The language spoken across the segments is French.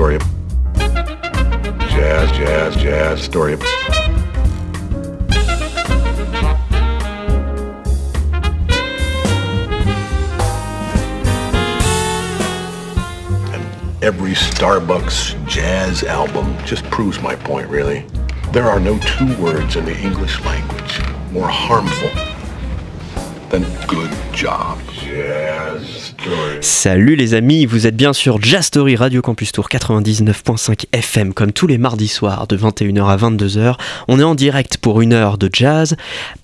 story. Jazz, jazz, jazz, story. And every Starbucks jazz album just proves my point, really. There are no two words in the English language more harmful than good job. Jazz. Salut les amis, vous êtes bien sur Jazz Story Radio Campus Tour 99.5 FM comme tous les mardis soirs de 21h à 22h. On est en direct pour une heure de jazz,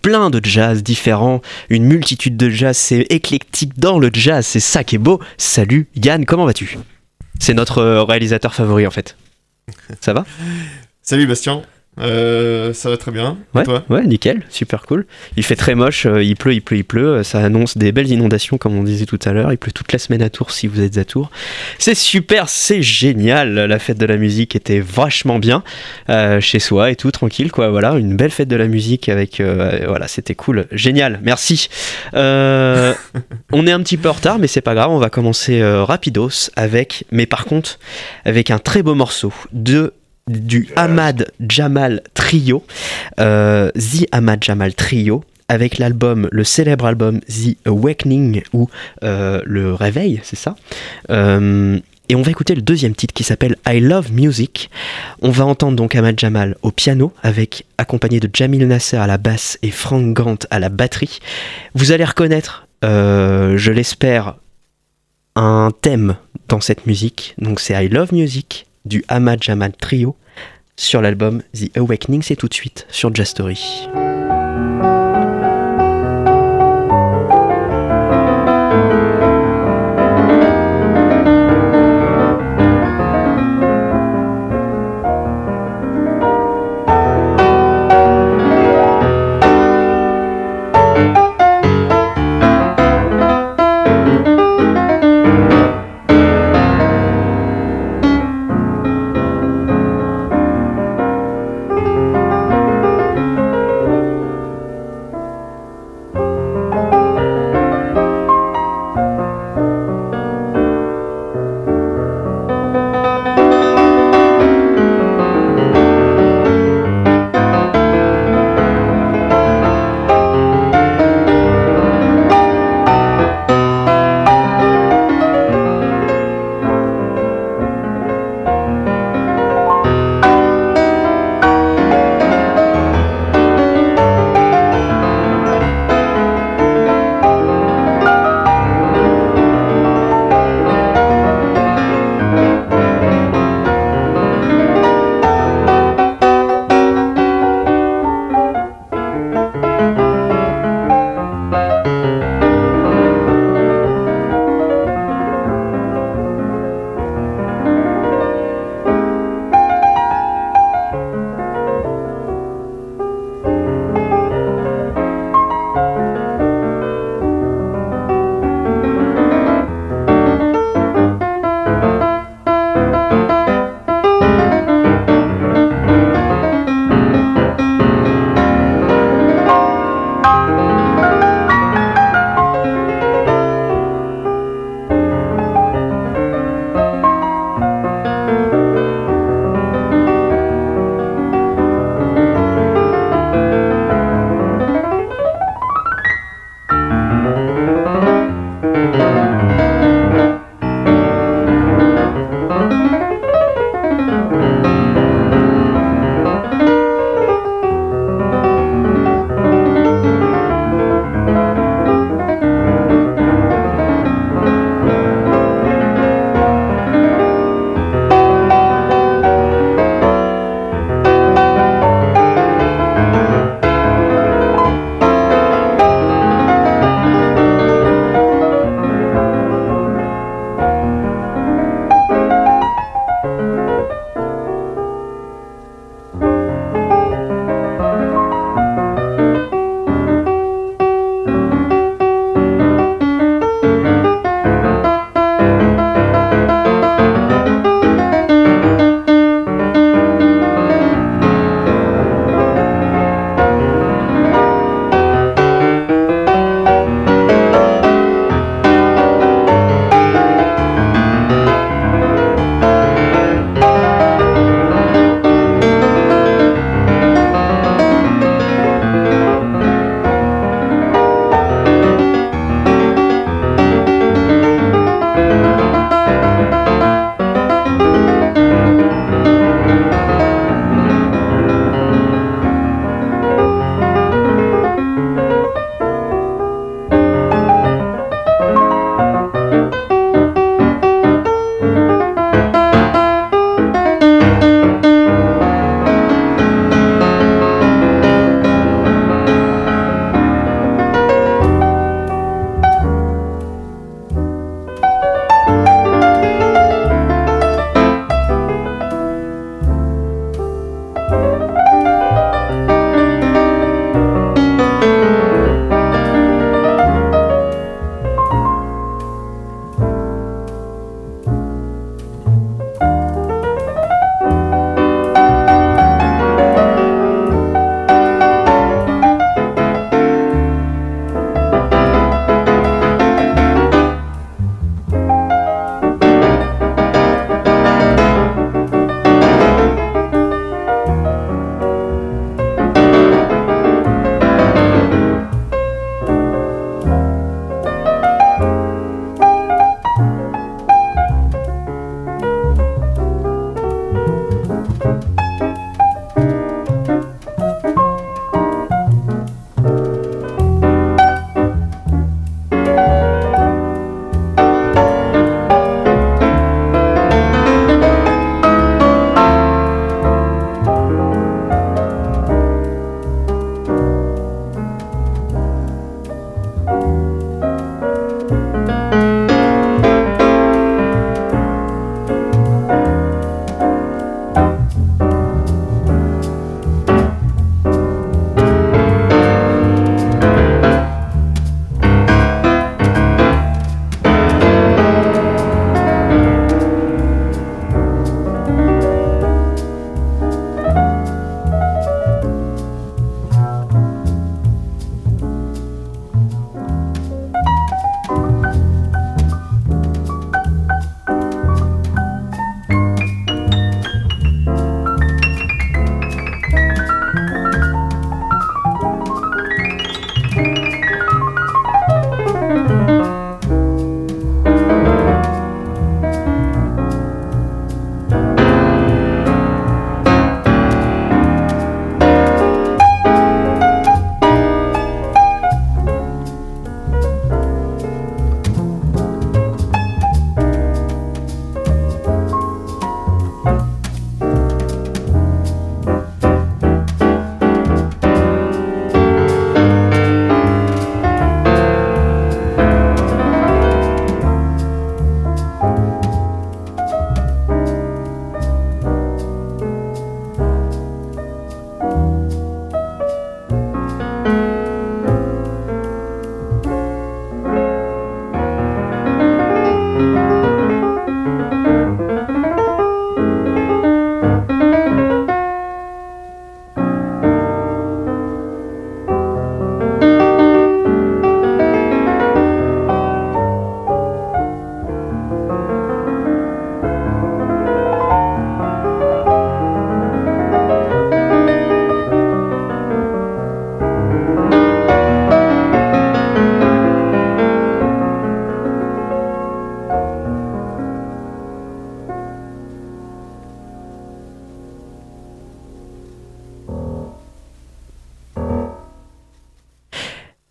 plein de jazz différents, une multitude de jazz, c'est éclectique dans le jazz, c'est ça qui est beau. Salut Yann, comment vas-tu? C'est notre euh, réalisateur favori en fait. Ça va? Salut Bastien, Euh, ça va très bien. Et Ouais, toi ouais, nickel, super cool. Il fait très moche, euh, il pleut, il pleut, il pleut. euh, Ça annonce des belles inondations, comme on disait tout à l'heure. Il pleut toute la semaine à Tours si vous êtes à Tours. C'est super, c'est génial. La fête de la musique était vachement bien euh, chez soi et tout, tranquille, quoi. Voilà, une belle fête de la musique avec. voilà, c'était cool, génial, merci. On est un petit peu en retard, mais c'est pas grave. On va commencer rapidos avec, mais par contre, avec un très beau morceau de du Ahmad Jamal Trio, euh, The Ahmad Jamal Trio, avec l'album, le célèbre album The Awakening ou euh, Le Réveil, c'est ça. Euh, et on va écouter le deuxième titre qui s'appelle I Love Music. On va entendre donc Ahmad Jamal au piano, avec accompagné de Jamil Nasser à la basse et Frank Gant à la batterie. Vous allez reconnaître, je l'espère, un thème dans cette musique. Donc c'est I Love Music du Ahmad Jamal Trio sur l'album The Awakening. C'est tout de suite sur Jazz Story.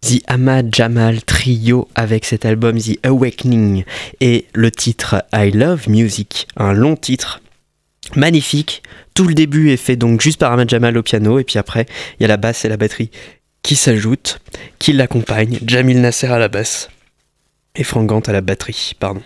The Ahmad Jamal Trio avec cet album The Awakening et le titre I Love Music, un long titre magnifique. Tout le début est fait donc juste par Ahmad Jamal au piano et puis après il y a la basse et la batterie qui s'ajoutent, qui l'accompagnent, Jamil Nasser à la basse et Frank Gant à la batterie, pardon.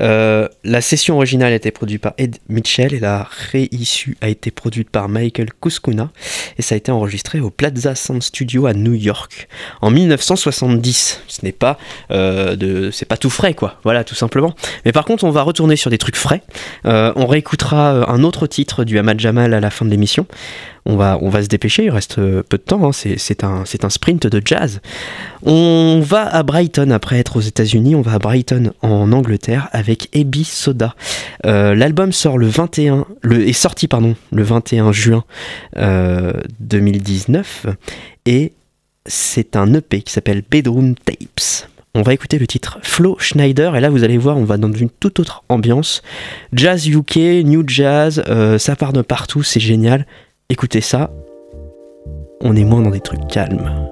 Euh, la session originale a été produite par Ed Mitchell et la réissue a été produite par Michael Kuskuna et ça a été enregistré au Plaza Sound Studio à New York en 1970. Ce n'est pas euh, de, c'est pas tout frais quoi, voilà tout simplement. Mais par contre, on va retourner sur des trucs frais. Euh, on réécoutera un autre titre du Ahmad Jamal à la fin de l'émission. On va, se dépêcher, il reste peu de temps, hein. c'est un, sprint de jazz. On va à Brighton après être aux États-Unis, on va à Brighton en Angleterre avec Ebi Soda. Euh, l'album sort le 21, le, est sorti le 21 juin 2019 euh, et c'est un EP qui s'appelle Bedroom Tapes. On va écouter le titre Flo Schneider et là vous allez voir on va dans une toute autre ambiance. Jazz UK, New Jazz, euh, ça part de partout, c'est génial. Écoutez ça, on est moins dans des trucs calmes.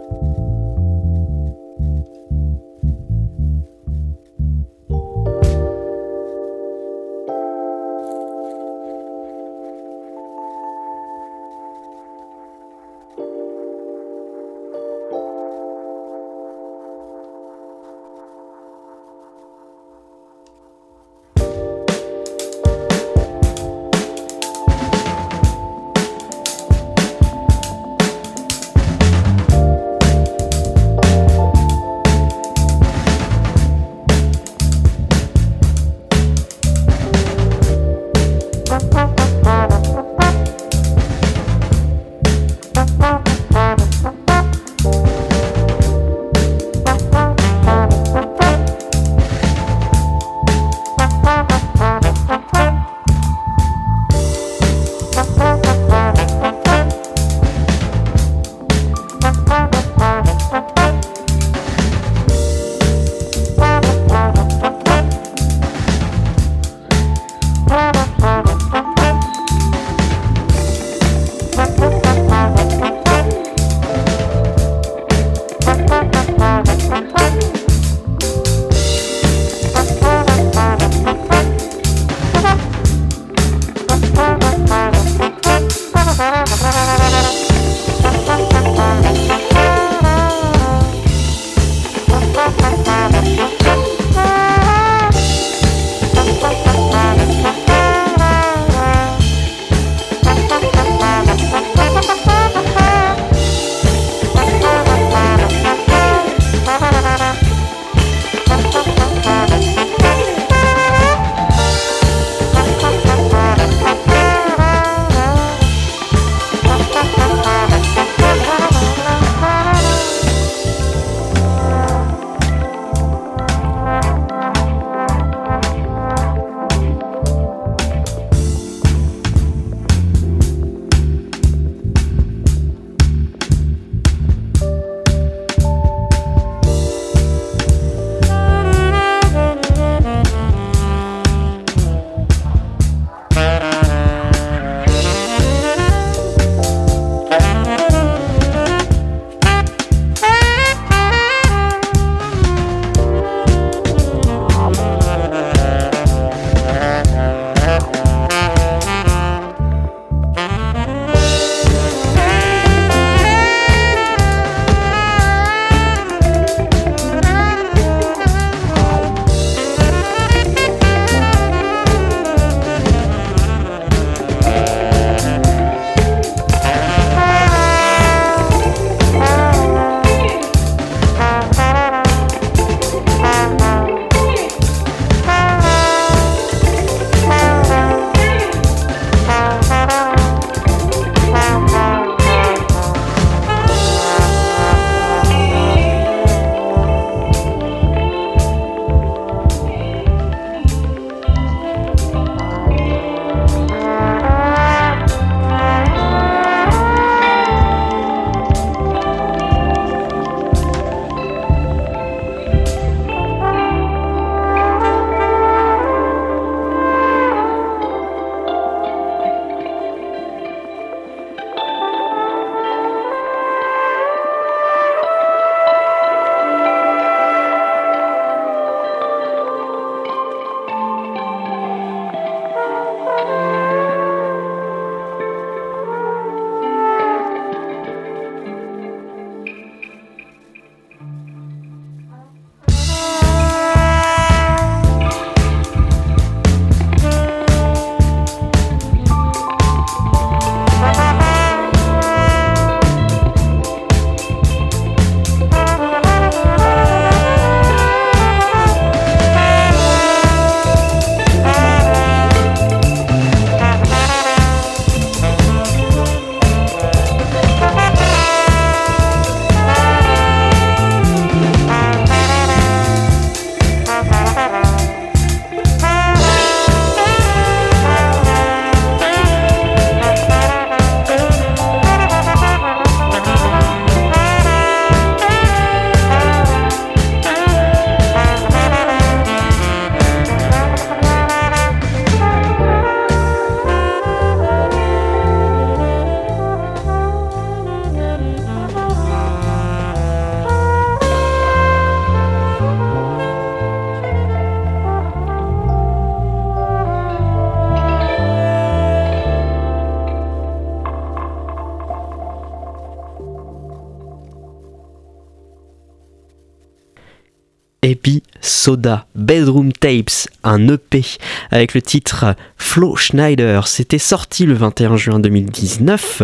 Baby Soda Bedroom Tapes, un EP avec le titre Flo Schneider. C'était sorti le 21 juin 2019.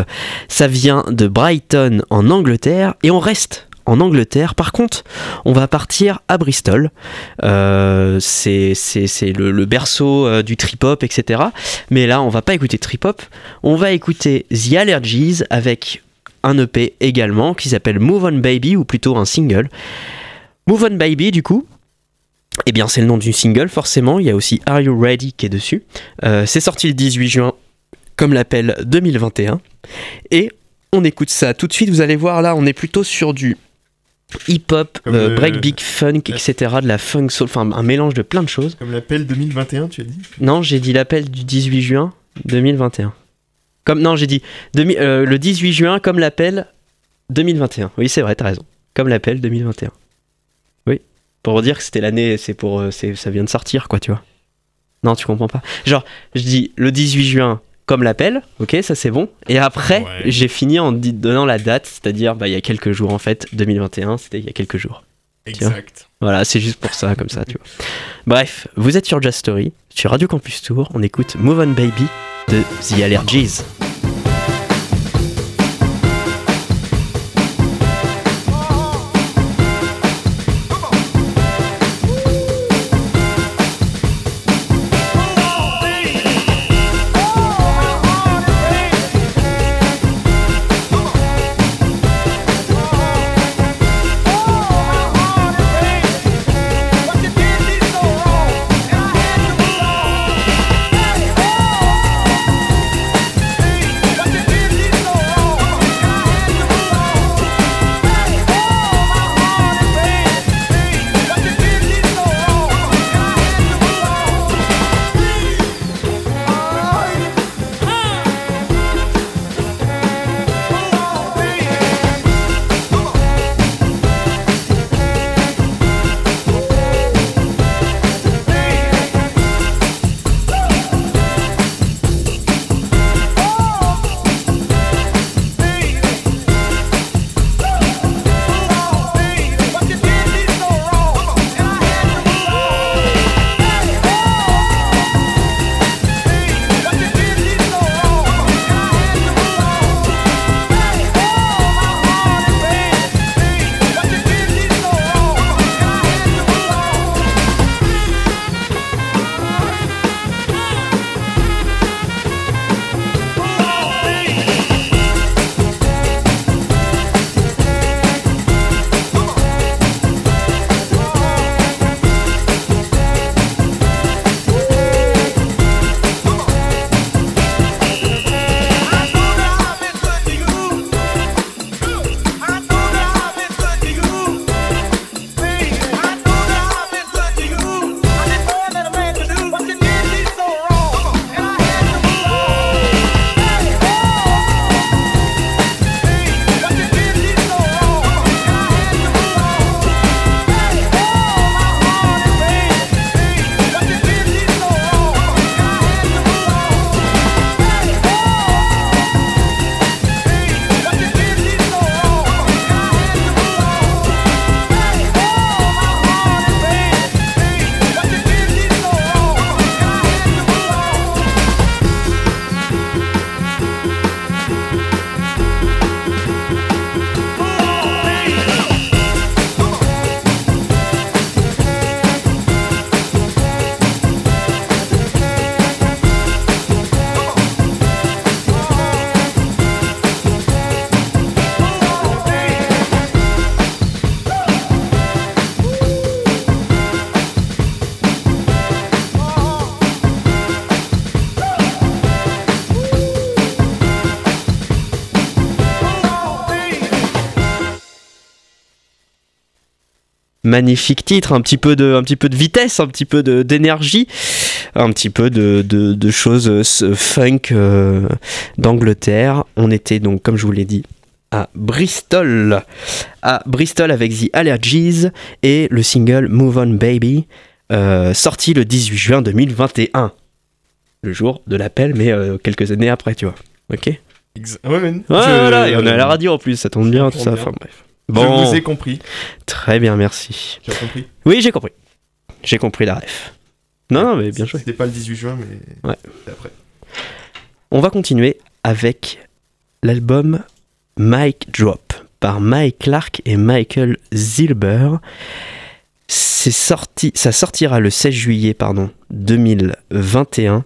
Ça vient de Brighton en Angleterre et on reste en Angleterre. Par contre, on va partir à Bristol. Euh, c'est le, le berceau euh, du trip-hop, etc. Mais là, on va pas écouter trip-hop. On va écouter The Allergies avec un EP également qui s'appelle Move On Baby ou plutôt un single. Move On Baby, du coup. Eh bien, c'est le nom du single, forcément. Il y a aussi Are You Ready qui est dessus. Euh, c'est sorti le 18 juin, comme l'appelle 2021. Et on écoute ça tout de suite. Vous allez voir, là, on est plutôt sur du hip-hop, euh, breakbeat, funk, etc. De la funk soul, enfin un mélange de plein de choses. Comme l'appel 2021, tu as dit? Non, j'ai dit l'appel du 18 juin 2021. Comme non, j'ai dit demi- euh, le 18 juin comme l'appel 2021. Oui, c'est vrai, t'as raison. Comme l'appel 2021. Pour dire que c'était l'année, c'est pour, euh, c'est, ça vient de sortir, quoi, tu vois. Non, tu comprends pas. Genre, je dis le 18 juin comme l'appel, ok, ça c'est bon. Et après, Ouais. j'ai fini en donnant la date, c'est-à-dire bah, il y a quelques jours en fait, 2021, c'était il y a quelques jours. Exact. Voilà, c'est juste pour ça, comme ça, tu vois. Bref, vous êtes sur Just Story, sur Radio Campus Tour, on écoute Move On Baby de The Allergies. Magnifique titre, un petit peu de, un petit peu de vitesse, un petit peu de- d'énergie, un petit peu de, de- de choses euh, funk euh, d'Angleterre. On était donc, comme je vous l'ai dit, à Bristol. À Bristol avec The Allergies et le single Move On Baby, euh, sorti le 18 juin 2021. Le jour de l'appel, mais euh, quelques années après, tu vois. Ok? Exa- Ouais, mais- Ouais, je- voilà, et on est à la radio en plus, ça tombe bien, tout ça. bien. Enfin bref. Bon, Je vous ai compris. très bien, merci. Tu as compris Oui, j'ai compris. J'ai compris la ref. Non, non, mais bien joué. C'était pas le 18 juin, mais Ouais. après. On va continuer avec l'album Mike Drop par Mike Clark et Michael Zilber. C'est sorti, ça sortira le 16 juillet pardon, 2021.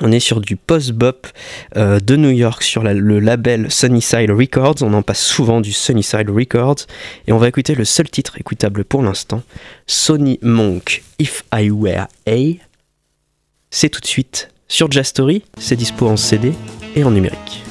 On est sur du post-bop euh, de New York sur le label Sunnyside Records. On en passe souvent du Sunnyside Records. Et on va écouter le seul titre écoutable pour l'instant, Sony Monk If I Were A. C'est tout de suite sur Jazz Story. C'est dispo en CD et en numérique.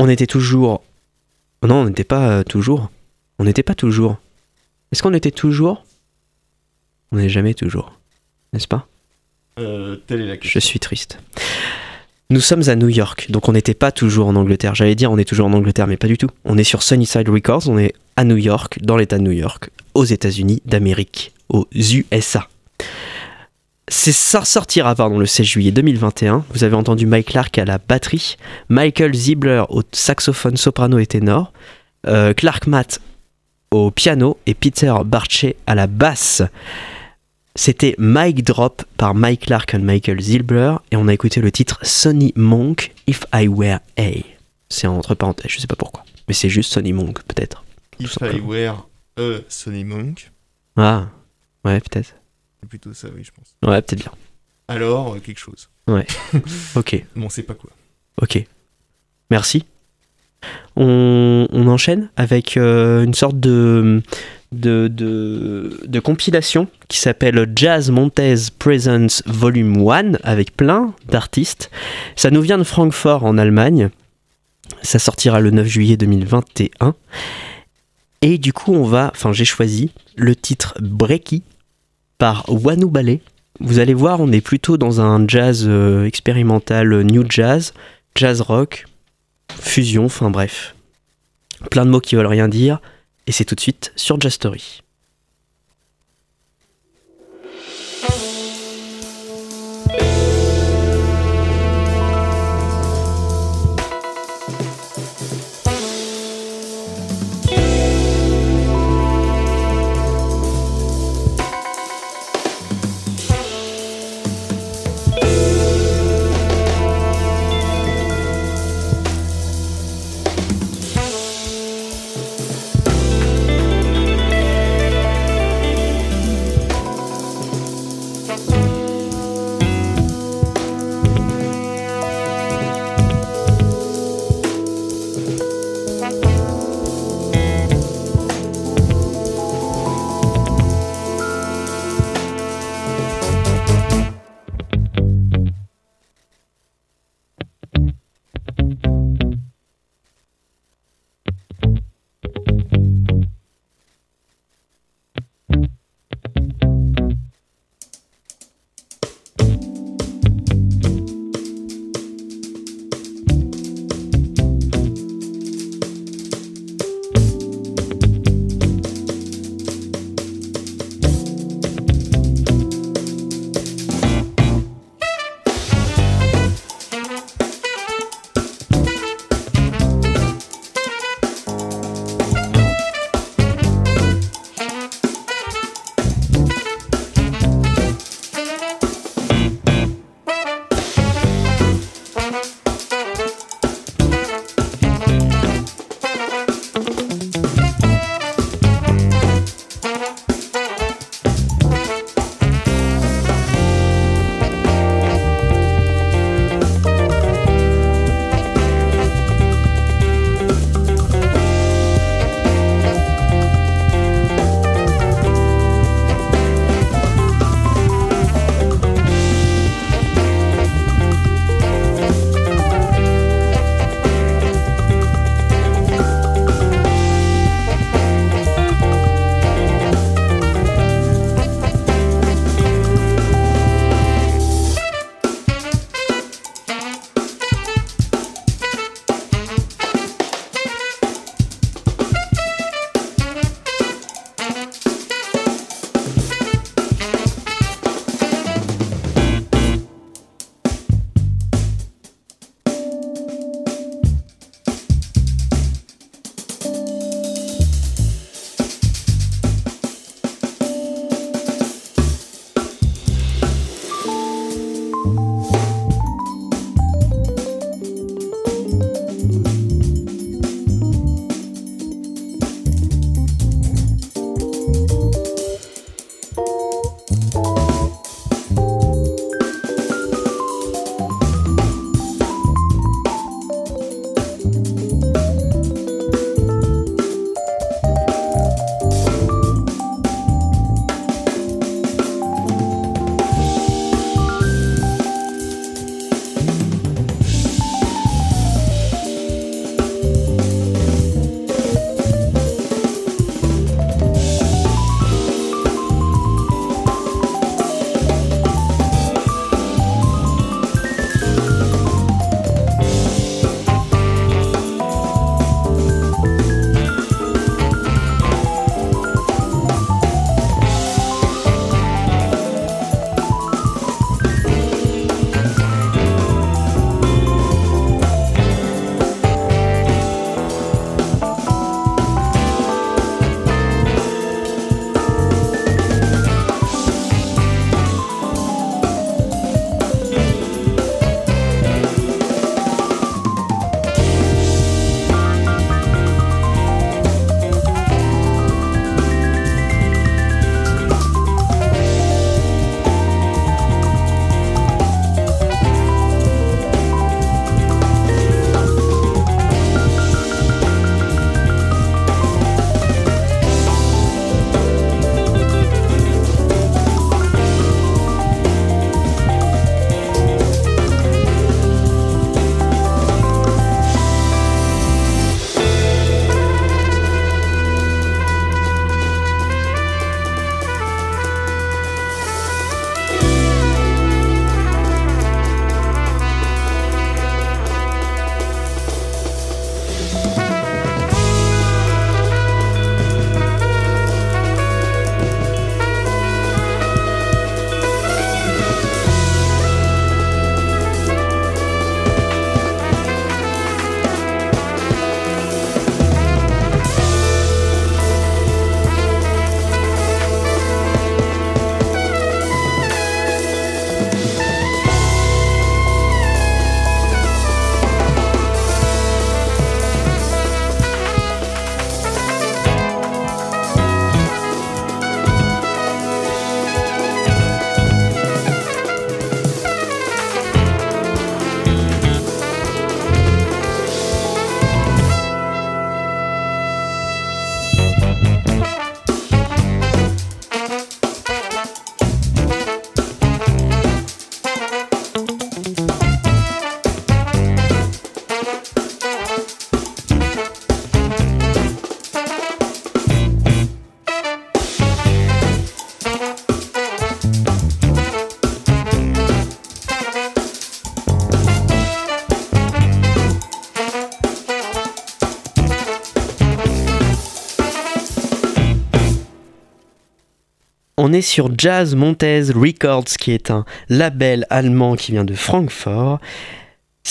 On était toujours. Non, on n'était pas euh, toujours. On n'était pas toujours. Est-ce qu'on était toujours? On n'est jamais toujours. N'est-ce pas? Euh, telle est la Je suis triste. Nous sommes à New York, donc on n'était pas toujours en Angleterre. J'allais dire on est toujours en Angleterre, mais pas du tout. On est sur Sunnyside Records, on est à New York, dans l'État de New York, aux États-Unis d'Amérique, aux USA. C'est ça sortira pardon le 16 juillet 2021. Vous avez entendu Mike Clark à la batterie, Michael Ziebler au saxophone soprano et ténor, euh, Clark Matt au piano et Peter Barche à la basse. C'était Mike Drop par Mike Clark et Michael Ziebler et on a écouté le titre Sonny Monk If I Were A. C'est entre parenthèses, je sais pas pourquoi. Mais c'est juste Sonny Monk peut-être. If I were a Sony Monk. Ah, ouais peut-être. C'est plutôt ça, oui, je pense. Ouais peut-être bien. Alors, euh, quelque chose. Ok, Bon, c'est pas quoi. ok. Merci. On, on enchaîne avec euh, une sorte de, de, de, de compilation qui s'appelle Jazz Montez Presents Volume 1 avec plein d'artistes. Ça nous vient de Francfort en Allemagne. Ça sortira le 9 juillet 2021. Et du coup, on va, enfin, j'ai choisi le titre Breaky par Wanu Ballet. Vous allez voir, on est plutôt dans un jazz euh, expérimental, euh, new jazz, jazz rock, fusion, enfin bref. Plein de mots qui veulent rien dire. Et c'est tout de suite sur Jazz Story. On est sur Jazz Montez Records, qui est un label allemand qui vient de Francfort.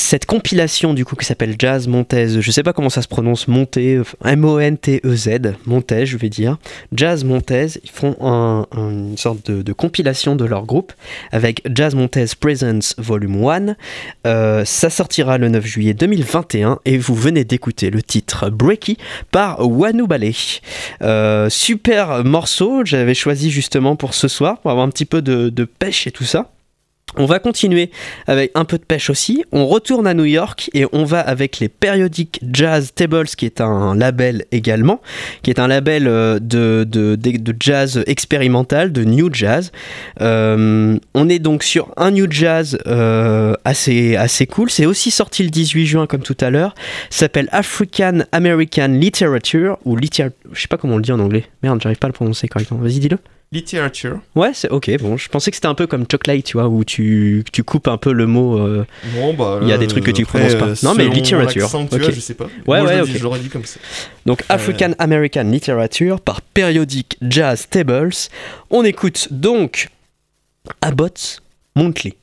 Cette compilation du coup qui s'appelle Jazz Montez, je sais pas comment ça se prononce, Montez, M-O-N-T-E-Z, Montez je vais dire. Jazz Montez, ils font un- un- une sorte de, compilation de leur groupe avec Jazz Montez Presents Volume 1. Euh, ça sortira le 9 juillet 2021 et vous venez d'écouter le titre Breaky par Wanu Ballet. Euh, super morceau, j'avais choisi justement pour ce soir, pour avoir un petit peu de pêche et tout ça. On va continuer avec un peu de pêche aussi. On retourne à New York et on va avec les Periodic Jazz Tables, qui est un label également, qui est un label euh, de, jazz expérimental, de new jazz. Euh, on est donc sur un new jazz euh, assez, cool. C'est aussi sorti le 18 juin, comme tout à l'heure. S'appelle African American Literature, ou literature, je sais pas comment on le dit en anglais. Merde, j'arrive pas à le prononcer correctement. Vas-y, dis-le. Literature. Ouais, c'est ok. Bon, je pensais que c'était un peu comme chocolate, tu vois, où tu, tu coupes un peu le mot. euh, Bon, bah. Il y a des trucs que tu après, prononces pas. euh, Non, mais literature. l'accent que tu Ok. as, je sais pas. Ouais, Moi, je ouais, l'aurais dit- ok. Je l'aurais dit comme ça. Donc African American Literature par Periodic Jazz Tables. On écoute donc Abbott Monthly.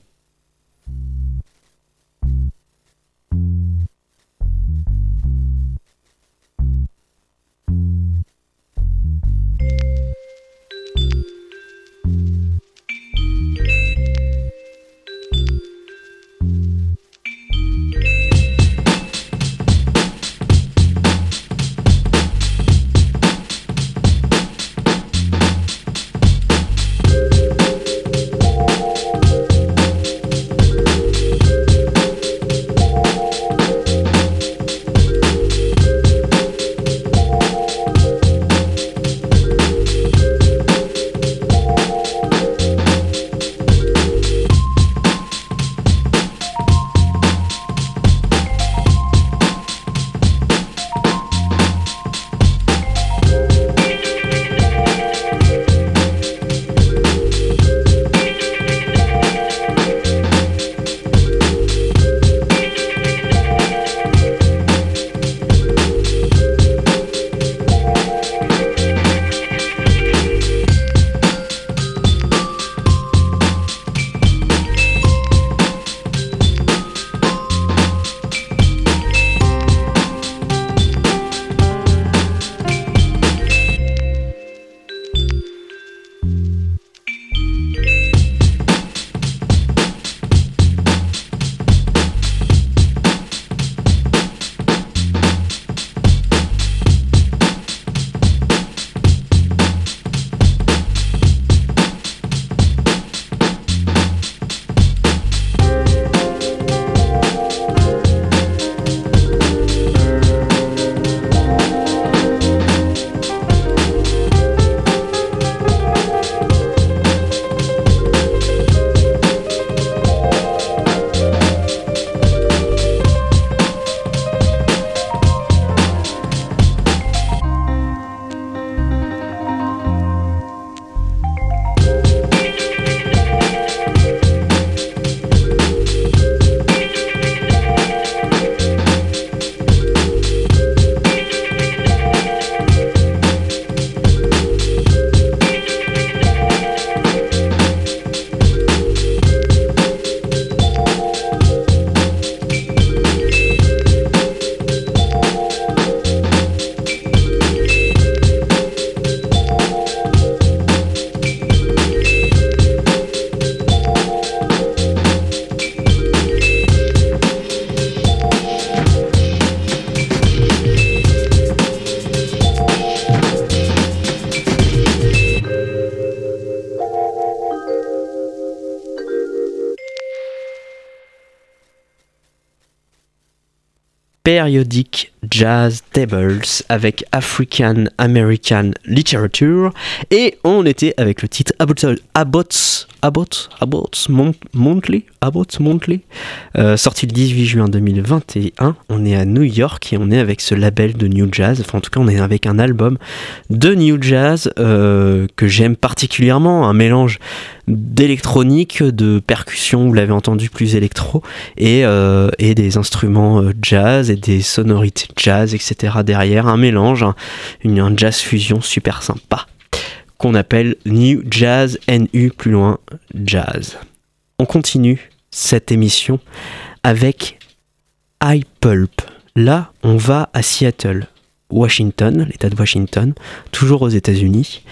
Periodic Jazz Avec African American Literature et on était avec le titre Abbott's, Abbott's Abbott, Abbott Mont- Monthly, Abbott Monthly, euh, sorti le 18 juin 2021. On est à New York et on est avec ce label de New Jazz. Enfin, en tout cas, on est avec un album de New Jazz euh, que j'aime particulièrement, un mélange d'électronique, de percussion, vous l'avez entendu, plus électro, et, euh, et des instruments jazz et des sonorités jazz, etc. derrière, un mélange, un, une, un jazz fusion super sympa qu'on appelle New Jazz NU plus loin Jazz. On continue cette émission avec iPulp. Là, on va à Seattle, Washington, l'État de Washington, toujours aux États-Unis.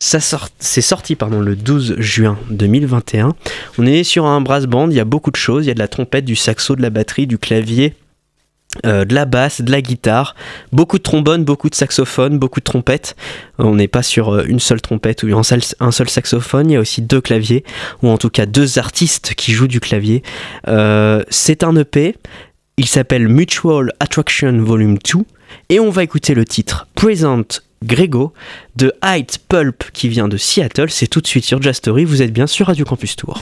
Sort, c'est sorti pardon, le 12 juin 2021. On est sur un brass band, il y a beaucoup de choses. Il y a de la trompette, du saxo, de la batterie, du clavier, euh, de la basse, de la guitare, beaucoup de trombone, beaucoup de saxophone, beaucoup de trompette. On n'est pas sur euh, une seule trompette ou un seul, saxophone, il y a aussi deux claviers, ou en tout cas deux artistes qui jouent du clavier. Euh, c'est un EP, il s'appelle Mutual Attraction Volume 2, et on va écouter le titre Present Grego de Height Pulp qui vient de Seattle. C'est tout de suite sur Jazz Story, vous êtes bien sur Radio Campus Tour.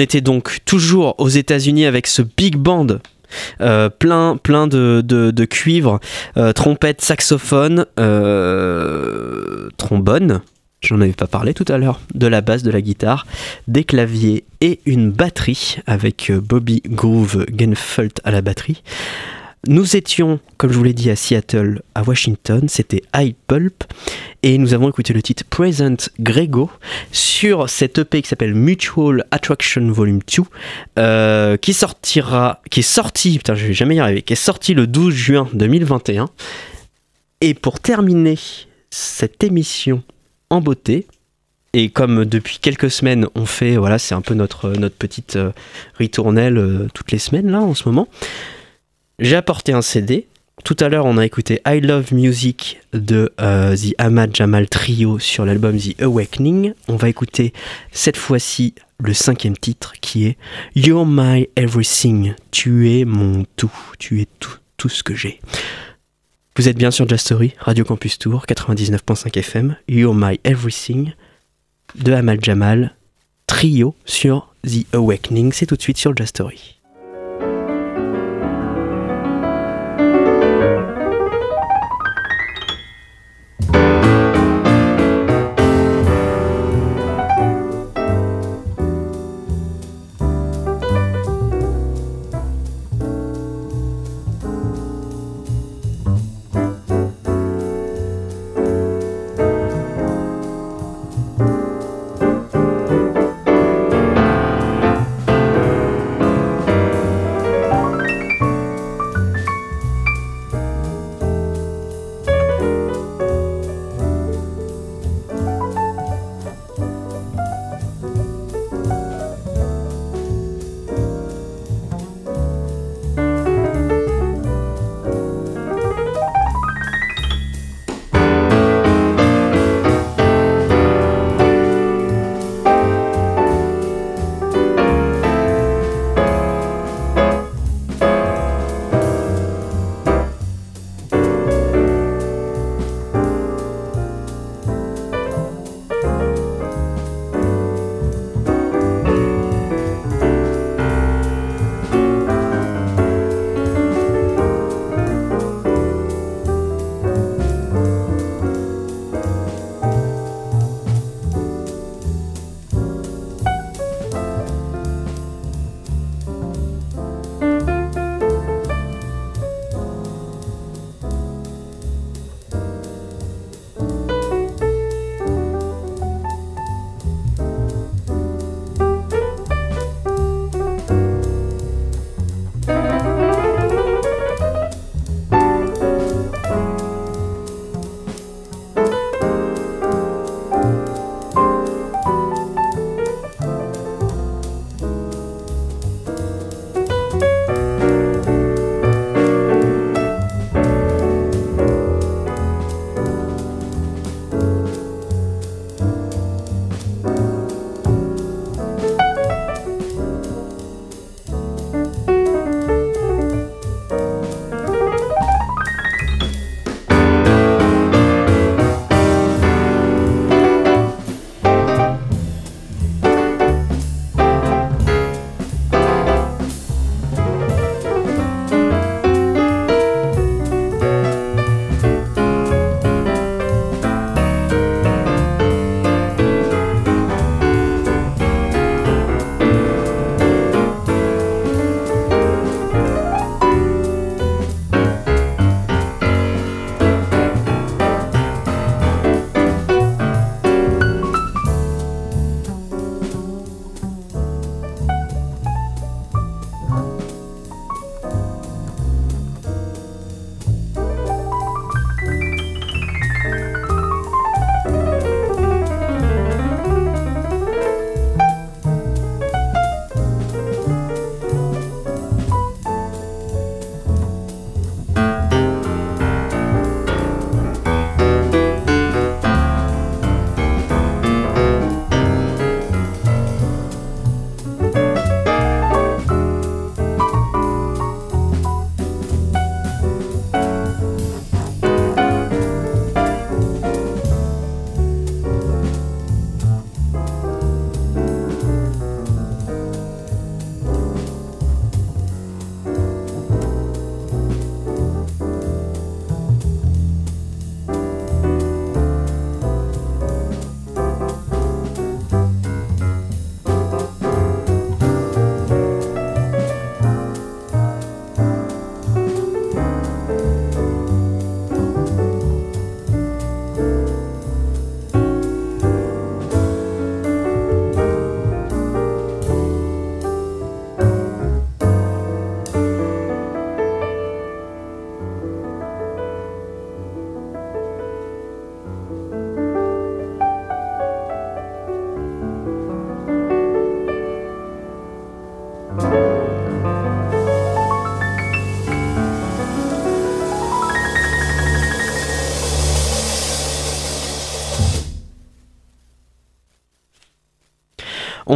Était donc toujours aux États-Unis avec ce big band. euh, plein, plein de cuivre, euh, trompette, saxophone, euh, trombone, j'en avais pas parlé tout à l'heure, de la basse, de la guitare, des claviers et une batterie avec euh, Bobby Groove Genfeld à la batterie. Nous étions, comme je vous l'ai dit, à Seattle, à Washington, c'était High Pulp, et nous avons écouté le titre Present Grego sur cette EP qui s'appelle Mutual Attraction Volume 2, euh, qui sortira, qui est sorti, putain, je jamais y arriver, qui est sorti le 12 juin 2021. Et pour terminer cette émission en beauté, et comme depuis quelques semaines on fait, voilà, c'est un peu notre, notre petite euh, ritournelle euh, toutes les semaines là en ce moment. J'ai apporté un CD. Tout à l'heure, on a écouté I Love Music de euh, The Ahmad Jamal Trio sur l'album The Awakening. On va écouter cette fois-ci le cinquième titre qui est You're My Everything. Tu es mon tout. Tu es tout, tout ce que j'ai. Vous êtes bien sur Just Radio Campus Tour, 99.5 FM. You're My Everything de Ahmad Jamal Trio sur The Awakening. C'est tout de suite sur Just Story.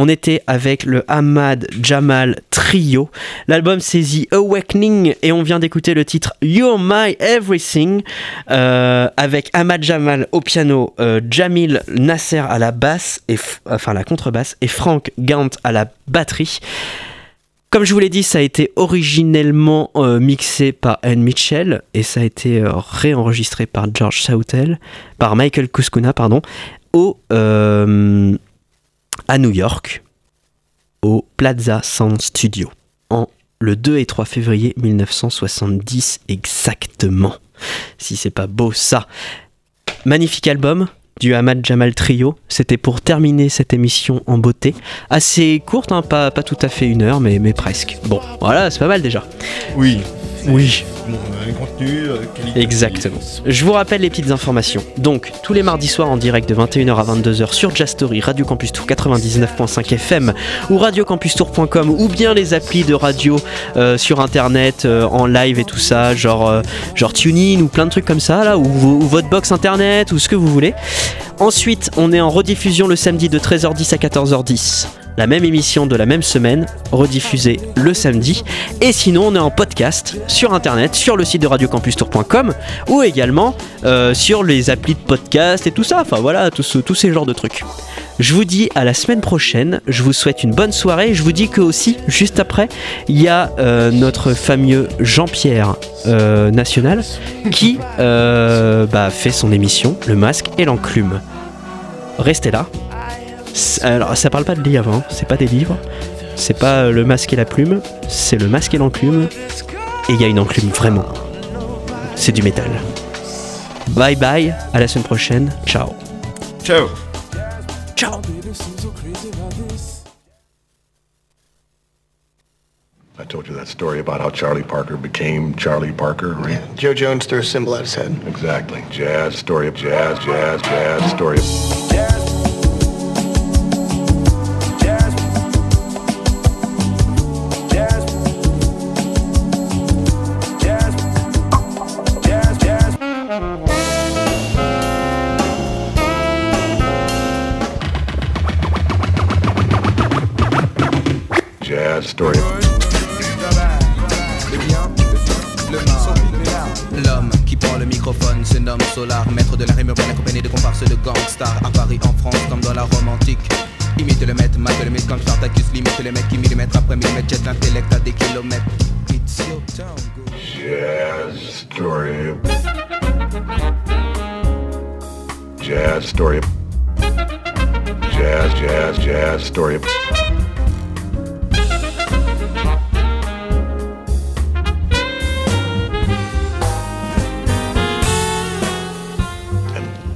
On était avec le Ahmad Jamal Trio. L'album c'est The Awakening et on vient d'écouter le titre You're My Everything euh, avec Ahmad Jamal au piano, euh, Jamil Nasser à la basse, et, enfin la contrebasse, et Frank Gant à la batterie. Comme je vous l'ai dit, ça a été originellement euh, mixé par Anne Mitchell et ça a été réenregistré par George Sautel, par Michael Kuskuna, pardon, au, à New York, au Plaza Sound Studio, en le 2 et 3 février 1970 exactement. Si c'est pas beau ça. Magnifique album, du Ahmad Jamal Trio. C'était pour terminer cette émission en beauté. Assez courte, hein, pas, pas tout à fait une heure, mais, mais presque. Bon, voilà, c'est pas mal déjà. Oui. Oui. Bon, un contenu, euh, qualité. Exactement. Je vous rappelle les petites informations. Donc, tous les mardis soirs en direct de 21h à 22h sur Jazz Story, Radio Campus Tour 99.5 FM ou radiocampustour.com ou bien les applis de radio euh, sur internet euh, en live et tout ça, genre, euh, genre TuneIn ou plein de trucs comme ça, là, ou, ou votre box internet ou ce que vous voulez. Ensuite, on est en rediffusion le samedi de 13h10 à 14h10. La même émission de la même semaine, rediffusée le samedi. Et sinon, on est en podcast sur internet, sur le site de radiocampustour.com ou également euh, sur les applis de podcast et tout ça. Enfin voilà, tous, ce- tous ces genres de trucs. Je vous dis à la semaine prochaine. Je vous souhaite une bonne soirée. Je vous dis que aussi, juste après, il y a euh, notre fameux Jean-Pierre euh, National qui bah, fait son émission Le Masque et l'Enclume. Restez là. Alors, ça parle pas de livres, hein. c'est pas des livres. C'est pas euh, le masque et la plume, c'est le masque et l'enclume. Et il y a une enclume vraiment. C'est du métal. Bye bye, à la semaine prochaine. Ciao. Ciao. Ciao. I told you that story about how Charlie Parker became Charlie Parker, right? Joe Jones threw a symbol at his head. Exactly. Jazz, story of jazz, jazz, jazz, story of... limite le mec qui millimètre après millimètre jette l'intellect à des kilomètres. It's your town. Jazz, story. Jazz, story. Jazz, jazz, jazz, story.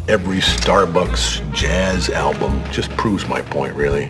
Every Starbucks jazz album just proves my point, really.